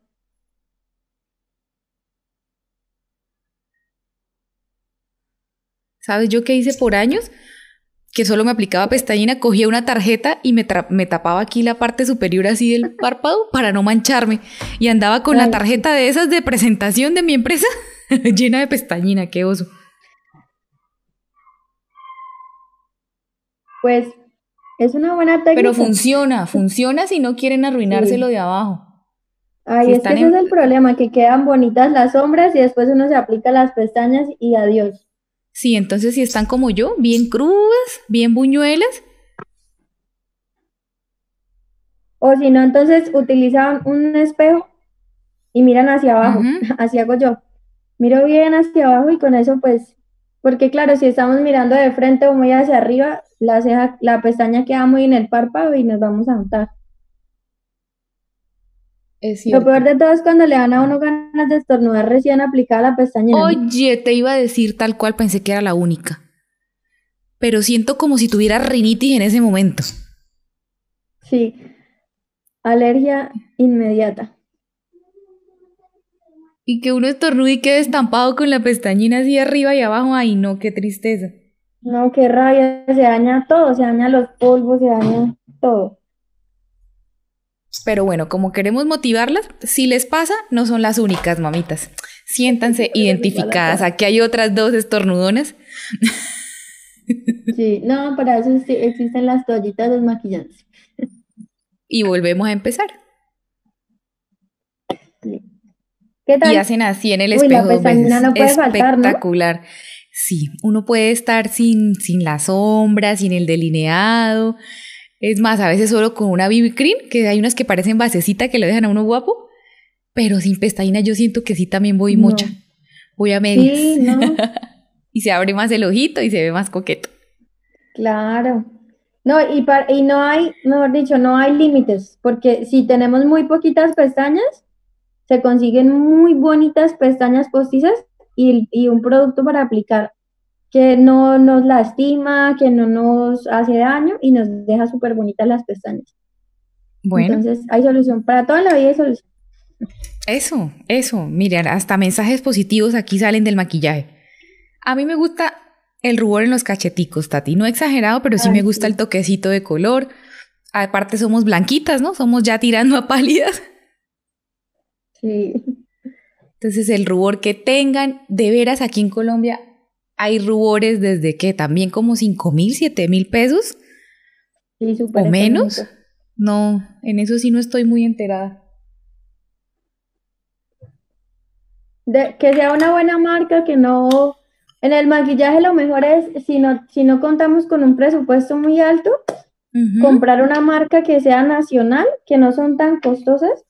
¿Sabes yo qué hice por años? que solo me aplicaba pestañina, cogía una tarjeta y me, me, tapaba aquí la parte superior así del párpado para no mancharme. Y andaba con la tarjeta de esas de presentación de mi empresa llena de pestañina, qué oso. Pues es una buena técnica. Pero funciona, funciona si no quieren arruinárselo de abajo. Ay, es que ese es el problema, que quedan bonitas las sombras y después uno se aplica las pestañas y adiós. Sí, entonces si están como yo, bien crudas, bien buñuelas. O si no, entonces utilizan un espejo y miran hacia abajo, así hago yo. Miro bien hacia abajo y con eso pues, porque claro, si estamos mirando de frente o muy hacia arriba, la ceja, la pestaña queda muy en el párpado y nos vamos a juntar. Lo peor de todo es cuando le dan a uno ganas de estornudar recién aplicada la pestaña. Oye, te iba a decir tal cual, pensé que era la única. Pero siento como si tuviera rinitis en ese momento. Sí. Alergia inmediata. Y que uno estornude y quede estampado con la pestañina así arriba y abajo. Ay, no, qué tristeza. No, qué rabia. Se daña todo, se daña los polvos, se daña todo. Pero bueno, como queremos motivarlas, si les pasa, no son las únicas, mamitas. Siéntanse identificadas. Aquí hay otras dos estornudonas. Sí, no, para eso existen las toallitas desmaquillantes. Y volvemos a empezar. ¿Qué tal? Y hacen así en el espejo. Uy, la no puede Espectacular. Faltar, Sí, uno puede estar sin, sin la sombra, sin el delineado. Es más, a veces solo con una BB cream, que hay unas que parecen basecita que lo dejan a uno guapo, pero sin pestañina yo siento que sí también voy No. mucha. Voy a medias. Sí, no, y se abre más el ojito y se ve más coqueto. claro. No, y, pa- y no hay, mejor dicho, no hay límites, porque si tenemos muy poquitas pestañas, se consiguen muy bonitas pestañas postizas y, y un producto para aplicar que no nos lastima, que no nos hace daño y nos deja súper bonitas las pestañas. Bueno, Entonces, hay solución. Para toda la vida hay solución. eso, eso. Miren, hasta mensajes positivos aquí salen del maquillaje. A mí me gusta el rubor en los cacheticos, Tati. No exagerado, pero sí Ay, me gusta sí. el toquecito de color. Aparte somos blanquitas, ¿no? Somos ya tirando a pálidas. Sí. Entonces el rubor que tengan, de veras aquí en Colombia hay rubores desde que también como 5 mil, 7 mil pesos Sí, súper o menos. económico. No, en eso sí no estoy muy enterada. De- que sea una buena marca, que no... En el maquillaje lo mejor es, si no, si no contamos con un presupuesto muy alto, comprar una marca que sea nacional, que no son tan costosas,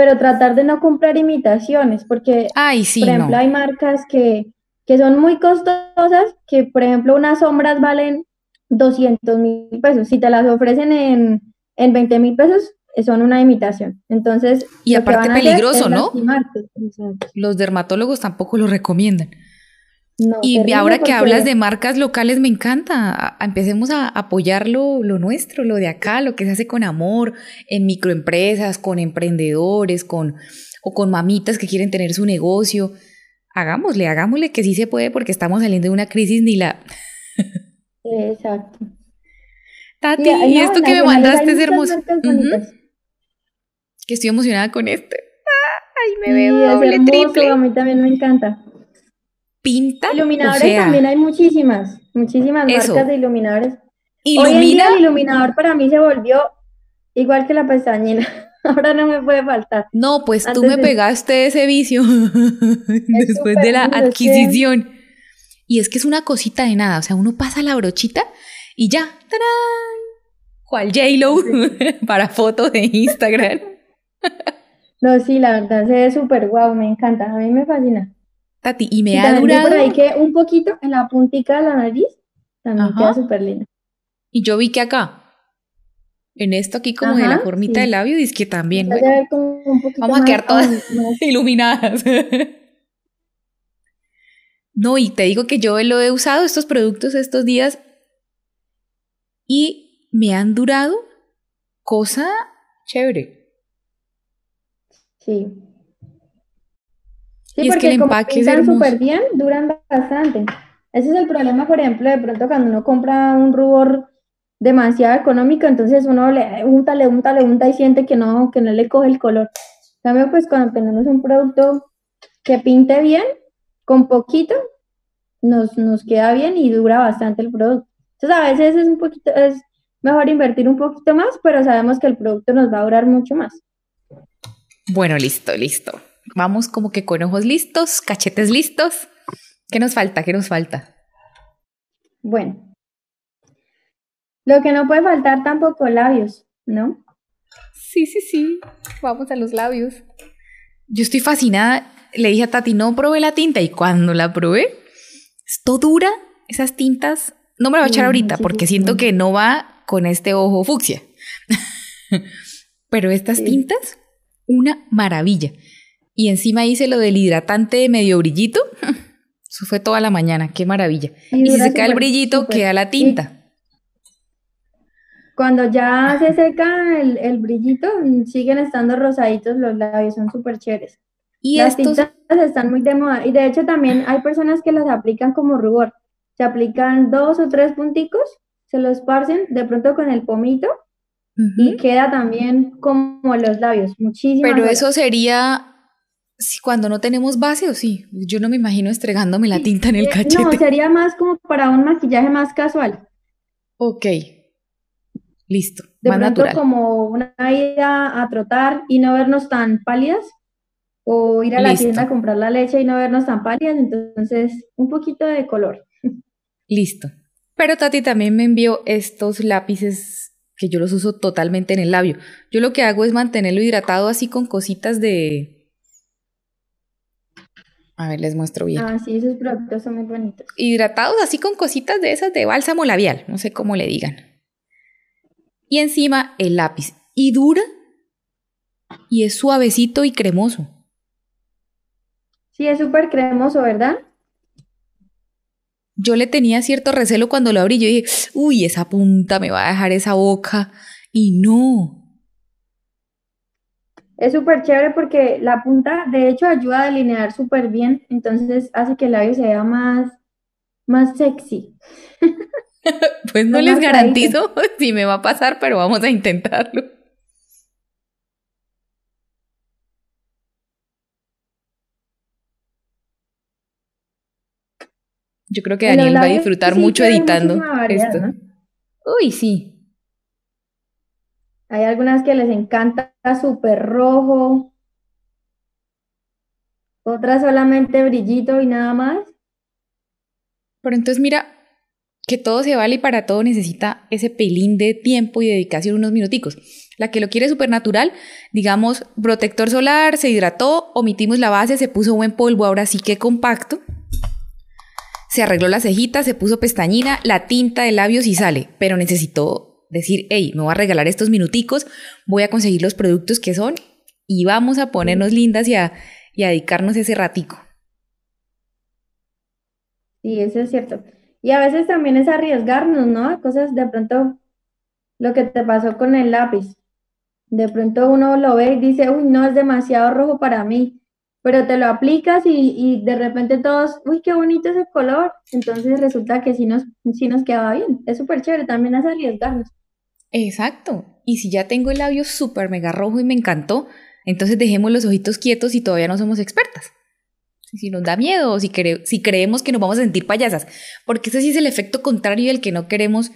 pero tratar de no comprar imitaciones, porque, Ay, sí, por ejemplo, no. hay marcas que, que son muy costosas, que, por ejemplo, unas sombras valen 200 mil pesos. Si te las ofrecen en, en 20 mil pesos, eh, son una imitación. Entonces, Y aparte peligroso, ¿no? Los dermatólogos tampoco lo recomiendan. No, Y ahora que hablas de marcas locales, me encanta. Empecemos a apoyar lo, lo nuestro, lo de acá, lo que se hace con amor, en microempresas, con emprendedores, con, o con mamitas que quieren tener su negocio. Hagámosle, hagámosle que sí se puede porque estamos saliendo de una crisis ni la... Exacto. Tati, y no, esto que me mandaste es hermoso. Que estoy emocionada con este. Ay, me Sí, veo doble, hermoso, triple. a mí también me encanta. Pinta, o Iluminadores sea, también hay muchísimas, muchísimas Eso. marcas de iluminadores. Hoy en día el iluminador para mí se volvió igual que la pestañina. Ahora no me puede faltar. No, pues tú me de- pegaste ese vicio después de la que- adquisición. Y es que es una cosita de nada, o sea, uno pasa la brochita y ya, ¡tarán! ¿Cuál J-Lo? Para fotos de Instagram. No, sí, la verdad se ve súper guau, me encanta, a mí me fascina. Tati, y me Y ha vi por durado. ahí que un poquito en la puntica de la nariz también Ajá. queda súper linda. Y yo vi que acá, en esto aquí como de la formita sí. del labio, dice que también, bueno, como un vamos a quedar todas más- iluminadas. No, y te digo que yo lo he usado estos productos estos días y me han durado cosa chévere. Sí. Sí, Y es que porque el como empaque es hermoso. súper bien, duran bastante. Ese es el problema, por ejemplo, de pronto cuando uno compra un rubor demasiado económico, entonces uno le unta, le unta, le unta y siente que no, que no le coge el color. En cambio, pues cuando tenemos un producto que pinte bien, con poquito, nos, nos queda bien y dura bastante el producto. Entonces a veces es un poquito, es mejor invertir un poquito más, pero sabemos que el producto nos va a durar mucho más. Bueno, listo, listo. Vamos como que con ojos listos, cachetes listos. ¿Qué nos falta? ¿Qué nos falta? Bueno, lo que no puede faltar tampoco labios, ¿no? Sí, sí, sí. Vamos a los labios. Yo estoy fascinada. Le dije a Tati, no probé la tinta. Y cuando la probé, esto dura. Esas tintas. No me la voy a echar Sí, ahorita porque siento que no va con este ojo fucsia. Pero estas tintas, una maravilla. Y encima hice lo del hidratante medio brillito. Eso fue toda la mañana. Qué maravilla. Y Y si se cae el brillito, súper. queda la tinta. cuando ya se seca el, el brillito, mm, siguen estando rosaditos los labios, son súper chéveres. Y Las estos tintas están muy de moda y de hecho también hay personas que las aplican como rubor. Se aplican dos o tres punticos, se los esparcen de pronto con el pomito y queda también como los labios, muchísimas Pero horas. eso sería si cuando no tenemos base o sí. Yo no me imagino estregándome la tinta en el Eh, No, cachete. sería más como para un maquillaje más casual. Ok. Listo. De más pronto natural. como una ida a trotar y no vernos tan pálidas, o ir a la tienda a comprar la leche y no vernos tan pálidas, entonces un poquito de color. Listo. Pero Tati también me envió estos lápices que yo los uso totalmente en el labio. Yo lo que hago es mantenerlo hidratado así con cositas de... A ver, les muestro bien. Ah, sí, esos productos son muy bonitos. Hidratados así con cositas de esas de bálsamo labial, no sé cómo le digan. Y encima el lápiz. Y dura y es suavecito y cremoso. Sí, es súper cremoso, ¿verdad? Yo le tenía cierto recelo cuando lo abrí. Yo dije, uy, esa punta me va a dejar esa boca. Y no. Es súper chévere porque la punta, de hecho, ayuda a delinear súper bien. Entonces hace que el labio se vea más, más sexy. pues no les garantizo si me va a pasar, pero vamos a intentarlo. Yo creo que Daniel va a disfrutar mucho editando esto. Uy, sí. Hay algunas que les encanta súper rojo, otras solamente brillito y nada más. Pero entonces mira, que todo se vale y para todo necesita ese pelín de tiempo y dedicación, unos minuticos. La que lo quiere súper natural, digamos, protector solar, se hidrató, omitimos la base, se puso buen polvo, ahora sí que compacto se arregló la cejita, se puso pestañina, la tinta de labios y sale, pero necesitó decir, hey, me voy a regalar estos minuticos, voy a conseguir los productos que son y vamos a ponernos lindas y a, y a dedicarnos ese ratico. Sí, eso es cierto. Y a veces también es arriesgarnos, ¿no? Cosas de pronto, lo que te pasó con el lápiz. De pronto uno lo ve y dice, uy, no, es demasiado rojo para mí pero te lo aplicas y, de repente todos, uy, qué bonito ese color. Entonces resulta que sí nos, sí nos quedaba bien. Es súper chévere, también es arriesgarnos. Exacto. Y si ya tengo el labio súper mega rojo y me encantó, entonces dejemos los ojitos quietos y todavía no somos expertas. Si nos da miedo o si, si creemos que nos vamos a sentir payasas. Porque ese sí es el efecto contrario del que no queremos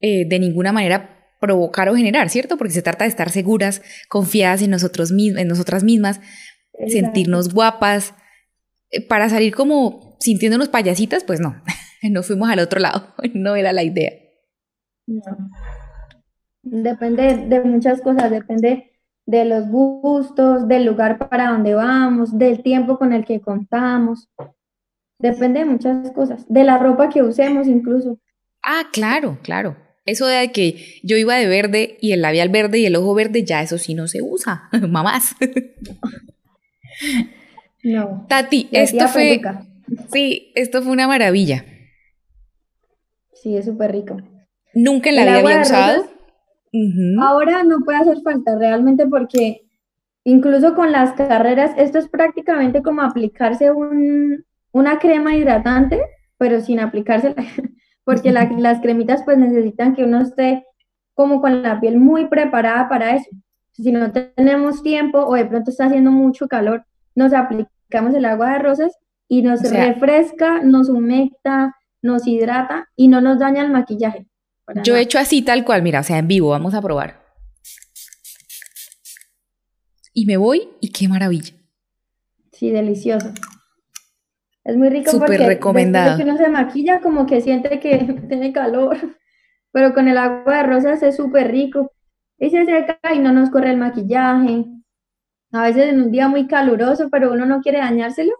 eh, de ninguna manera provocar o generar, ¿cierto? Porque se trata de estar seguras, confiadas en, nosotros, en nosotras mismas, sentirnos guapas, eh, para salir como sintiéndonos payasitas, pues no, no fuimos al otro lado, no era la idea. Depende de muchas cosas, depende de los gustos, del lugar para donde vamos, del tiempo con el que contamos. Depende de muchas cosas, de la ropa que usemos incluso. Ah, claro, claro. Eso de que yo iba de verde y el labial verde y el ojo verde, ya eso sí no se usa, mamás. No. Tati, esto fue. Sí, esto fue una maravilla. Sí, es súper rico. Nunca en la vida había usado. Ahora no puede hacer falta realmente porque incluso con las carreras, esto es prácticamente como aplicarse un, una crema hidratante, pero sin aplicársela, porque las cremitas pues necesitan que uno esté como con la piel muy preparada para eso. Si no tenemos tiempo o de pronto está haciendo mucho calor, nos aplicamos el agua de rosas y nos refresca, nos humecta, nos hidrata y no nos daña el maquillaje. Yo he hecho así tal cual, mira, o sea, en vivo, vamos a probar. Y me voy y qué maravilla. Sí, delicioso. Es muy rico Súper porque recomendado. que uno se maquilla como que siente que tiene calor, pero con el agua de rosas es súper rico y se seca y no nos corre el maquillaje. A veces en un día muy caluroso, pero uno no quiere dañárselo,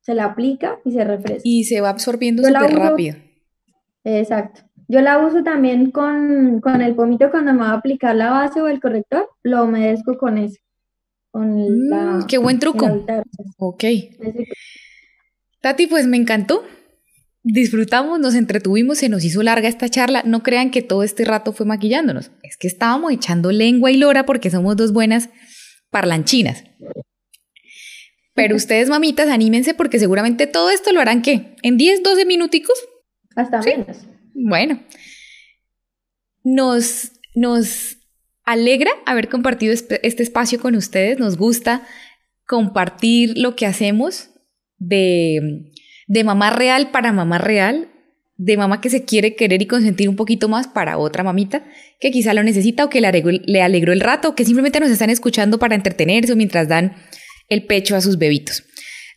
se la aplica y se refresca. Y se va absorbiendo súper rápido. Exacto. Yo la uso también con, el pomito cuando me va a aplicar la base o el corrector, lo humedezco con eso. Con mm, qué buen truco. Ok. Tati, pues me encantó disfrutamos, nos entretuvimos, se nos hizo larga esta charla. No crean que todo este rato fue maquillándonos. Es que estábamos echando lengua y lora porque somos dos buenas parlanchinas. Pero ustedes, mamitas, anímense porque seguramente todo esto lo harán ¿qué? ¿En 10, 12 minuticos? Hasta menos. Bueno. Nos, nos alegra haber compartido este espacio con ustedes. Nos gusta compartir lo que hacemos de de mamá real para mamá real, de mamá que se quiere querer y consentir un poquito más para otra mamita que quizá lo necesita o que le alegró, el rato o que simplemente nos están escuchando para entretenerse o mientras dan el pecho a sus bebitos.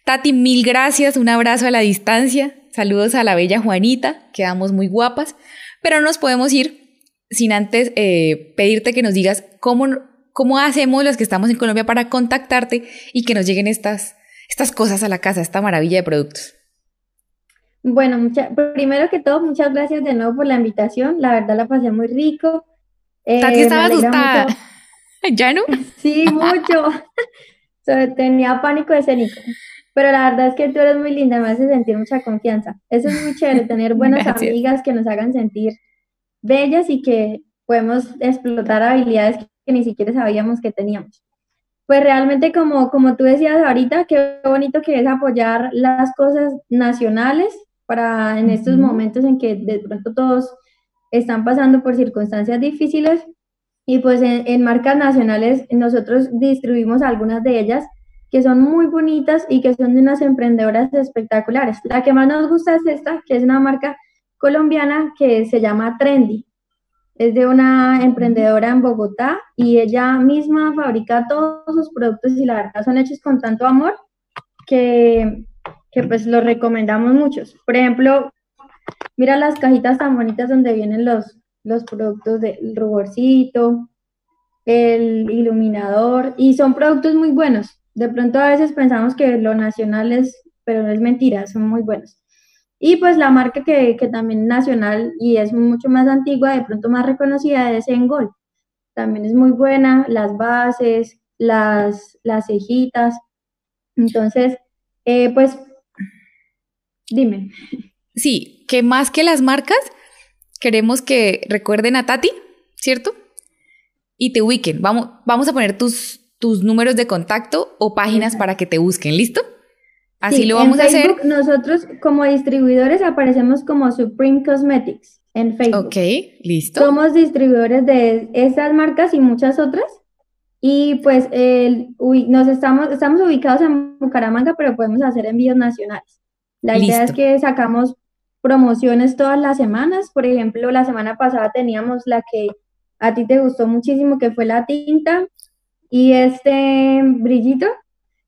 Tati, mil gracias, un abrazo a la distancia. Saludos a la bella Juanita, quedamos muy guapas, pero no nos podemos ir sin antes eh, pedirte que nos digas cómo, cómo hacemos los que estamos en Colombia para contactarte y que nos lleguen estas, estas cosas a la casa, esta maravilla de productos. Bueno, mucha, primero que todo, muchas gracias de nuevo por la invitación. La verdad la pasé muy rico. Eh, Tati estaba asustada. ¿Ya no? Sí, mucho. tenía pánico escénico. Pero la verdad es que tú eres muy linda, me hace sentir mucha confianza. Eso es muy chévere, tener buenas amigas que nos hagan sentir bellas y que podemos explotar habilidades que ni siquiera sabíamos que teníamos. Pues realmente como, como tú decías ahorita, qué bonito que es apoyar las cosas nacionales para en estos momentos en que de pronto todos están pasando por circunstancias difíciles y pues en, marcas nacionales nosotros distribuimos algunas de ellas que son muy bonitas y que son de unas emprendedoras espectaculares. La que más nos gusta es esta, que es una marca colombiana que se llama Trendy. Es de una emprendedora en Bogotá y ella misma fabrica todos sus productos y la verdad son hechos con tanto amor que, que pues los recomendamos muchos. Por ejemplo, mira las cajitas tan bonitas donde vienen los, los productos del ruborcito, el iluminador, y son productos muy buenos. De pronto a veces pensamos que lo nacional es, pero no es mentira, son muy buenos. Y pues la marca que, que también nacional y es mucho más antigua, de pronto más reconocida, es Engol. También es muy buena, las bases, las, las cejitas. Entonces, eh, pues, dime. Sí, que más que las marcas, queremos que recuerden a Tati, ¿cierto? Y te ubiquen. Vamos, vamos a poner tus, tus números de contacto o páginas para que te busquen, ¿listo? Así lo vamos a hacer. Nosotros como distribuidores aparecemos como Supreme Cosmetics en Facebook. Ok, listo. Somos distribuidores de esas marcas y muchas otras. Y pues el, nos estamos, estamos ubicados en Bucaramanga, pero podemos hacer envíos nacionales. La idea es que sacamos promociones todas las semanas. Por ejemplo, la semana pasada teníamos la que a ti te gustó muchísimo, que fue la tinta y este brillito.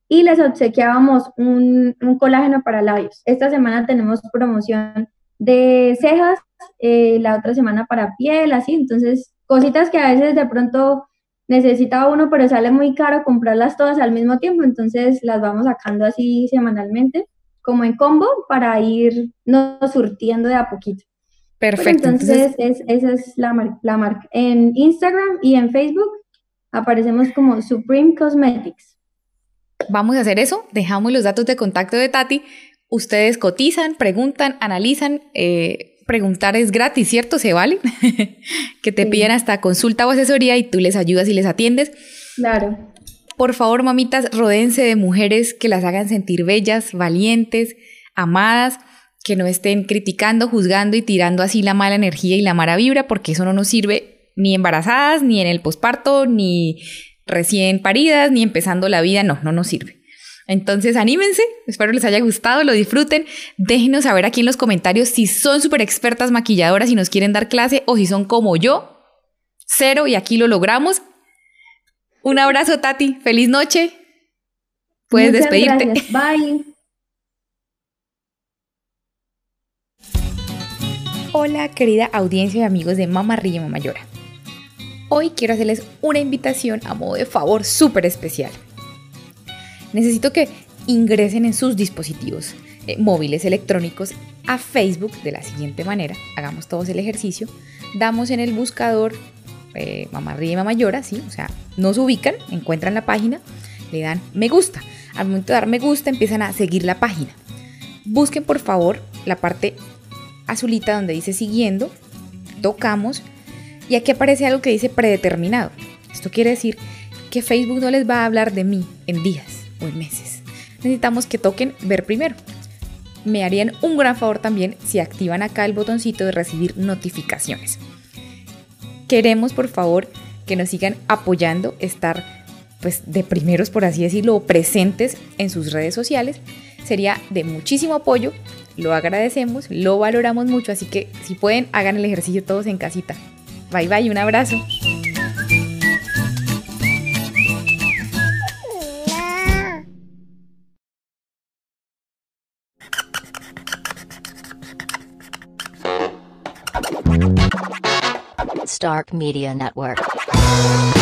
Y les obsequiábamos un, colágeno para labios. Esta semana tenemos promoción de cejas, eh, la otra semana para piel, así. Entonces, cositas que a veces de pronto necesita uno, pero sale muy caro comprarlas todas al mismo tiempo. Entonces, las vamos sacando así semanalmente como en combo para ir no surtiendo de a poquito. Perfecto. entonces, esa es la, marca. En Instagram y en Facebook aparecemos como Supreme Cosmetics. Vamos a hacer eso. Dejamos los datos de contacto de Tati. Ustedes cotizan, preguntan, analizan. Eh, preguntar es gratis, ¿cierto? Se vale. que te piden hasta consulta o asesoría y tú les ayudas y les atiendes. Claro. Por favor, mamitas, rodéense de mujeres que las hagan sentir bellas, valientes, amadas, que no estén criticando, juzgando y tirando así la mala energía y la mala vibra, porque eso no nos sirve ni embarazadas, ni en el posparto, ni recién paridas, ni empezando la vida, no, no nos sirve. Entonces, anímense, espero les haya gustado, lo disfruten. Déjenos saber aquí en los comentarios si son súper expertas maquilladoras y nos quieren dar clase o si son como yo, cero y aquí lo logramos. Un abrazo, Tati. Feliz noche. Puedes despedirte. Bye. Hola, querida audiencia y amigos de Mamá Ríe Mamá Llora. Hoy quiero hacerles una invitación a modo de favor súper especial. Necesito que ingresen en sus dispositivos eh, móviles electrónicos a Facebook de la siguiente manera. Hagamos todos el ejercicio. Damos en el buscador eh, Mamá Ríe Mamá Llora, ¿sí? O sea, nos ubican, encuentran la página, le dan me gusta. Al momento de dar me gusta empiezan a seguir la página. Busquen por favor la parte azulita donde dice siguiendo, tocamos y aquí aparece algo que dice predeterminado. Esto quiere decir que Facebook no les va a hablar de mí en días o en meses. Necesitamos que toquen ver primero. Me harían un gran favor también si activan acá el botoncito de recibir notificaciones. Queremos por favor que nos sigan apoyando, estar pues de primeros, por así decirlo, presentes en sus redes sociales. Sería de muchísimo apoyo, lo agradecemos, lo valoramos mucho, así que si pueden, hagan el ejercicio todos en casita. Bye bye, un abrazo. Stark Media Network.